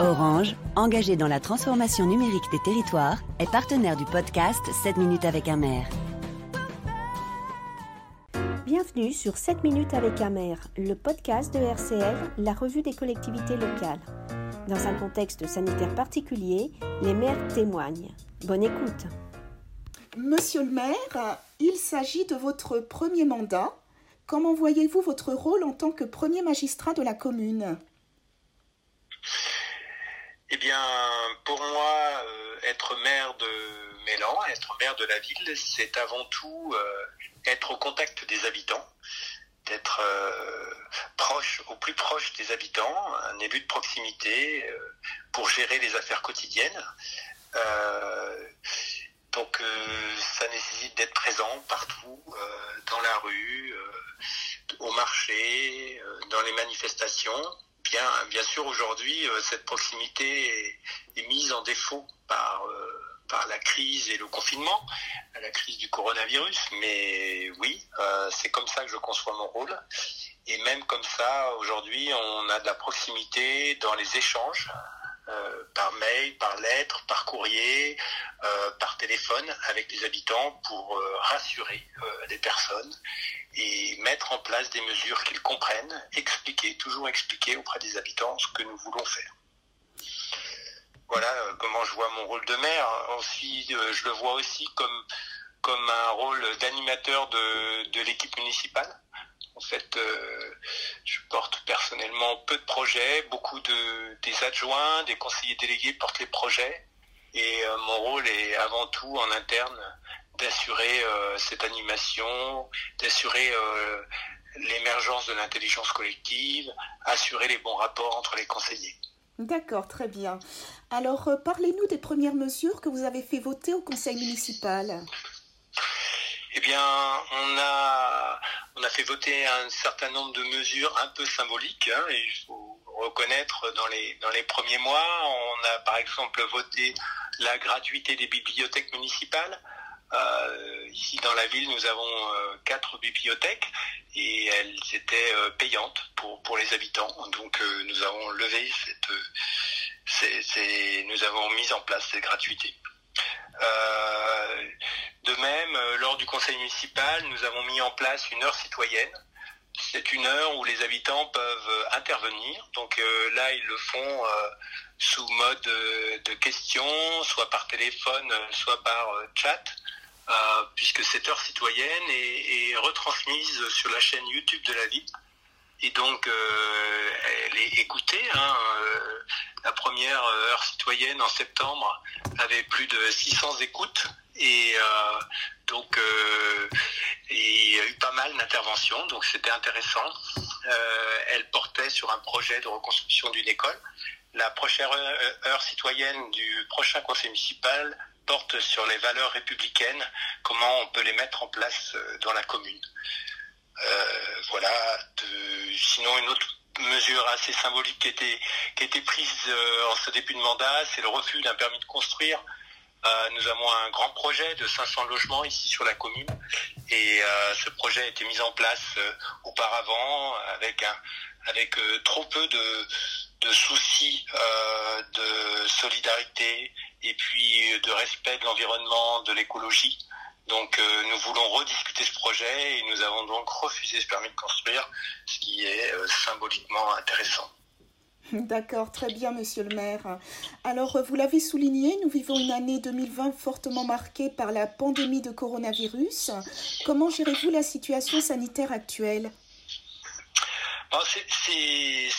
Orange, engagé dans la transformation numérique des territoires, est partenaire du podcast 7 minutes avec un maire. Bienvenue sur 7 minutes avec un maire, le podcast de RCL, la revue des collectivités locales. Dans un contexte sanitaire particulier, les maires témoignent. Bonne écoute. Monsieur le maire, il s'agit de votre premier mandat. Comment voyez-vous votre rôle en tant que premier magistrat de la commune? Eh bien, pour moi, euh, être maire de Mélan, être maire de la ville, c'est avant tout euh, être au contact des habitants, d'être euh, proche, au plus proche des habitants, un élu de proximité pour gérer les affaires quotidiennes. donc, ça nécessite d'être présent partout, dans la rue, au marché, dans les manifestations Bien, sûr, aujourd'hui, euh, cette proximité est, mise en défaut par, euh, par la crise et le confinement, la crise du coronavirus. Mais oui, euh, c'est comme ça que je conçois mon rôle. Et même comme ça, aujourd'hui, on a de la proximité dans les échanges, par mail, par lettre, par courrier, par téléphone avec les habitants pour rassurer les personnes et mettre en place des mesures qu'ils comprennent, expliquer, toujours expliquer auprès des habitants ce que nous voulons faire. Voilà euh, comment je vois mon rôle de maire. Ensuite, euh, je le vois aussi comme un rôle d'animateur de, l'équipe municipale. En fait, euh, je porte personnellement peu de projets, beaucoup de des adjoints, des conseillers délégués portent les projets, et mon rôle est avant tout en interne d'assurer euh, cette animation, d'assurer euh, l'émergence de l'intelligence collective, assurer les bons rapports entre les conseillers. D'accord, très bien. Alors, euh, parlez-nous des premières mesures que vous avez fait voter au conseil municipal. Eh bien, on a, fait voter un certain nombre de mesures un peu symboliques. Hein, il faut reconnaître dans les, dans les premiers mois, on a par exemple voté la gratuité des bibliothèques municipales. Euh, ici dans la ville, nous avons euh, quatre bibliothèques et elles étaient euh, payantes pour, pour les habitants. Donc nous avons levé cette, nous avons mis en place cette gratuité. De même, lors du conseil municipal, nous avons mis en place une heure citoyenne. C'est une heure où les habitants peuvent intervenir. Donc là, ils le font sous mode de questions, soit par téléphone, soit par chat. Euh, puisque cette heure citoyenne est, retransmise sur la chaîne YouTube de la ville. Et donc, euh, elle est écoutée. Hein, euh, la première heure citoyenne en septembre avait plus de 600 écoutes. Et donc, il y a eu pas mal d'interventions. Donc, c'était intéressant. elle portait sur un projet de reconstruction d'une école. La prochaine heure citoyenne du prochain conseil municipal porte sur les valeurs républicaines, comment on peut les mettre en place euh, dans la commune. Euh, voilà. sinon, une autre mesure assez symbolique qui était, qui a été prise euh, en ce début de mandat, c'est le refus d'un permis de construire. Nous avons un grand projet de 500 logements ici sur la commune et ce projet a été mis en place auparavant avec, avec trop peu de, de soucis de solidarité et puis euh, de respect de l'environnement, de l'écologie. Donc euh, nous voulons rediscuter ce projet et nous avons donc refusé ce permis de construire, ce qui est euh, symboliquement intéressant. D'accord, très bien, monsieur le maire. Alors, vous l'avez souligné, nous vivons une année 2020 fortement marquée par la pandémie de coronavirus. Comment gérez-vous la situation sanitaire actuelle?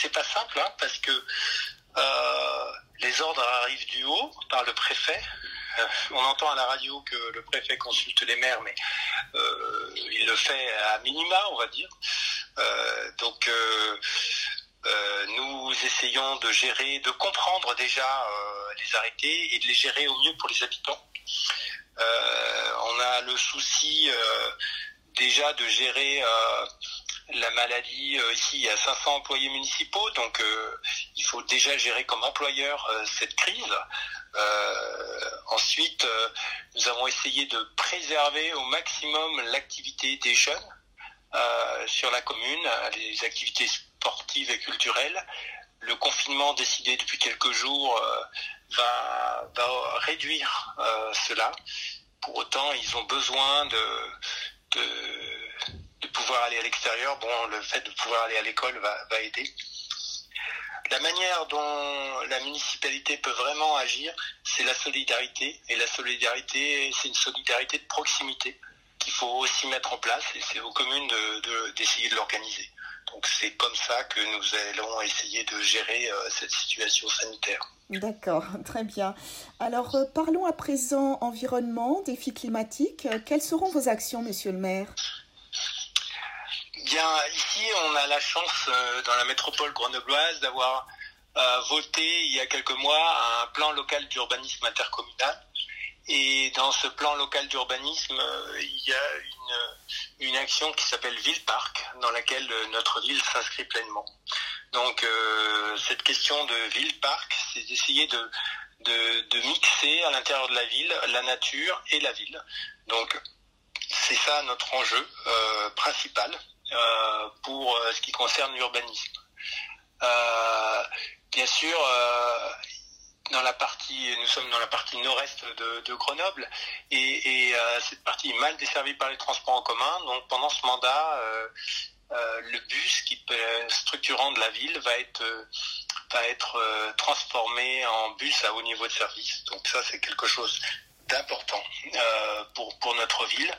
C'est pas simple, hein, parce que les ordres arrivent du haut par le préfet. Euh, on entend à la radio que le préfet consulte les maires, mais euh, il le fait à minima, on va dire. Euh, nous essayons de gérer, de comprendre déjà les arrêtés et de les gérer au mieux pour les habitants. on a le souci déjà de gérer la maladie, euh, ici, il y a 500 employés municipaux, donc euh, il faut déjà gérer comme employeur euh, cette crise. ensuite, nous avons essayé de préserver au maximum l'activité des jeunes sur la commune, les activités sportives et culturelles. le confinement décidé depuis quelques jours va, réduire cela. Pour autant, ils ont besoin de, pouvoir aller à l'extérieur. Bon, le fait de pouvoir aller à l'école va aider. La manière dont la municipalité peut vraiment agir, c'est la solidarité. Et la solidarité, c'est une solidarité de proximité qu'il faut aussi mettre en place et c'est aux communes d'essayer de, l'organiser. Donc c'est comme ça que nous allons essayer de gérer euh, cette situation sanitaire. D'accord, très bien. Alors euh, parlons à présent environnement, défis climatiques. Quelles seront vos actions, monsieur le maire? Bien, ici, on a la chance euh, dans la métropole grenobloise d'avoir euh, voté il y a quelques mois un plan local d'urbanisme intercommunal. Et dans ce plan local d'urbanisme, euh, il y a une, action qui s'appelle Ville-Parc, dans laquelle notre ville s'inscrit pleinement. Donc cette question de ville-parc, c'est d'essayer de, mixer à l'intérieur de la ville la nature et la ville. Donc c'est ça notre enjeu principal. Euh, pour euh, ce qui concerne l'urbanisme. Euh, bien sûr, dans la partie, nous sommes dans la partie nord-est de, Grenoble et, cette partie est mal desservie par les transports en commun. Donc pendant ce mandat, le bus qui structurant de la ville va être va être transformé en bus à haut niveau de service. Donc ça c'est quelque chose d'important euh, pour, pour notre ville.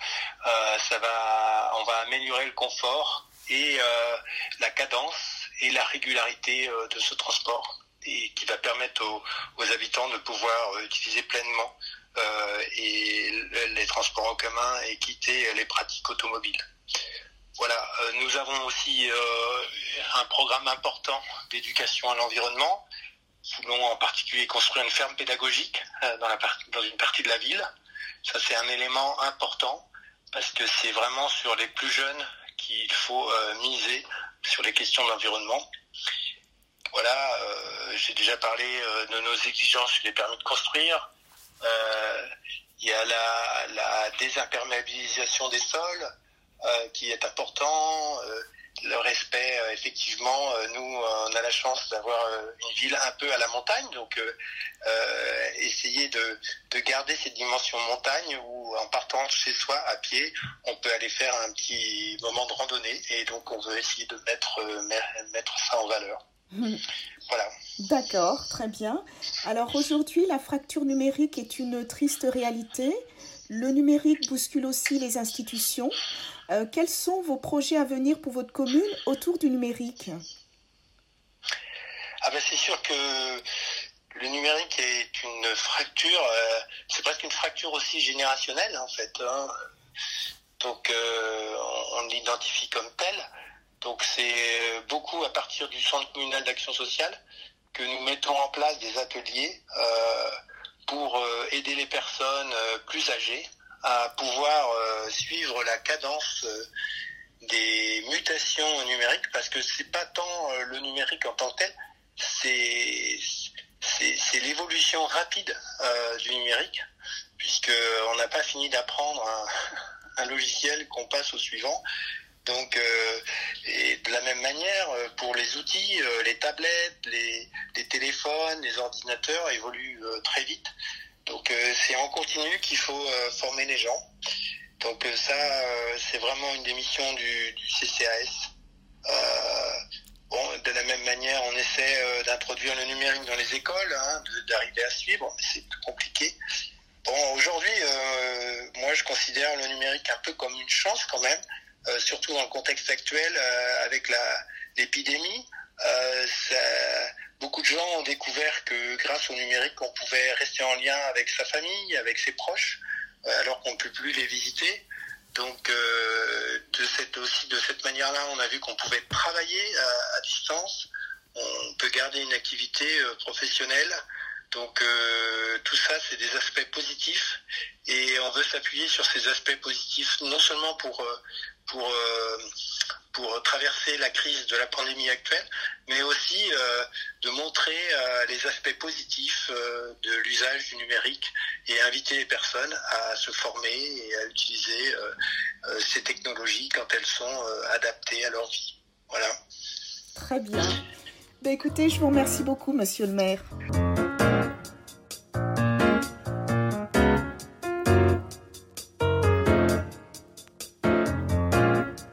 Euh, ça va, on va améliorer le confort et euh, la cadence et la régularité de ce transport et qui va permettre aux, habitants de pouvoir utiliser pleinement et les transports en commun et quitter les pratiques automobiles. Voilà, nous avons aussi un programme important d'éducation à l'environnement voulons en particulier construire une ferme pédagogique euh, dans, dans une partie de la ville. Ça, c'est un élément important parce que c'est vraiment sur les plus jeunes qu'il faut euh, miser sur les questions de l'environnement. Voilà, euh, j'ai déjà parlé de nos exigences sur les permis de construire. Il y a la, désimperméabilisation des sols qui est important le respect, euh, effectivement, euh, nous, on a la chance d'avoir euh, une ville un peu à la montagne, donc essayer de, garder cette dimension montagne où, en partant chez soi à pied, on peut aller faire un petit moment de randonnée, et donc on veut essayer de mettre ça en valeur. Voilà. D'accord, très bien. Alors aujourd'hui, la fracture numérique est une triste réalité. Le numérique bouscule aussi les institutions. Euh, quels sont vos projets à venir pour votre commune autour du numérique? Ah ben C'est sûr que le numérique est une fracture, euh, c'est presque une fracture aussi générationnelle en fait. Hein. Donc euh, on, l'identifie comme tel. Donc c'est beaucoup à partir du Centre communal d'action sociale que nous mettons en place des ateliers pour aider les personnes plus âgées à pouvoir euh, suivre la cadence euh, des mutations numériques parce que c'est pas tant euh, le numérique en tant que tel, c'est c'est l'évolution rapide du numérique puisque on n'a pas fini d'apprendre un, logiciel qu'on passe au suivant. Donc, et de la même manière, pour les outils, les tablettes, les, téléphones, les ordinateurs évoluent très vite. Donc euh, c'est en continu qu'il faut euh, former les gens. Donc euh, ça, c'est vraiment une des missions du, CCAS. bon, de la même manière, on essaie d'introduire le numérique dans les écoles, hein, d'arriver à suivre, mais c'est plus compliqué. Bon, aujourd'hui, moi, je considère le numérique un peu comme une chance quand même, surtout dans le contexte actuel avec l'épidémie. Beaucoup de gens ont découvert que grâce au numérique, on pouvait rester en lien avec sa famille, avec ses proches, euh, alors qu'on ne peut plus les visiter. Donc, euh, de cette, aussi de cette manière-là, on a vu qu'on pouvait travailler à, distance, on peut garder une activité euh, professionnelle. Donc, tout ça, c'est des aspects positifs, et on veut s'appuyer sur ces aspects positifs, non seulement pour pour pour traverser la crise de la pandémie actuelle, mais aussi euh, de montrer euh, les aspects positifs euh, de l'usage du numérique et inviter les personnes à se former et à utiliser ces technologies quand elles sont adaptées à leur vie. Voilà. Très bien. Ben écoutez, je vous remercie beaucoup, monsieur le maire.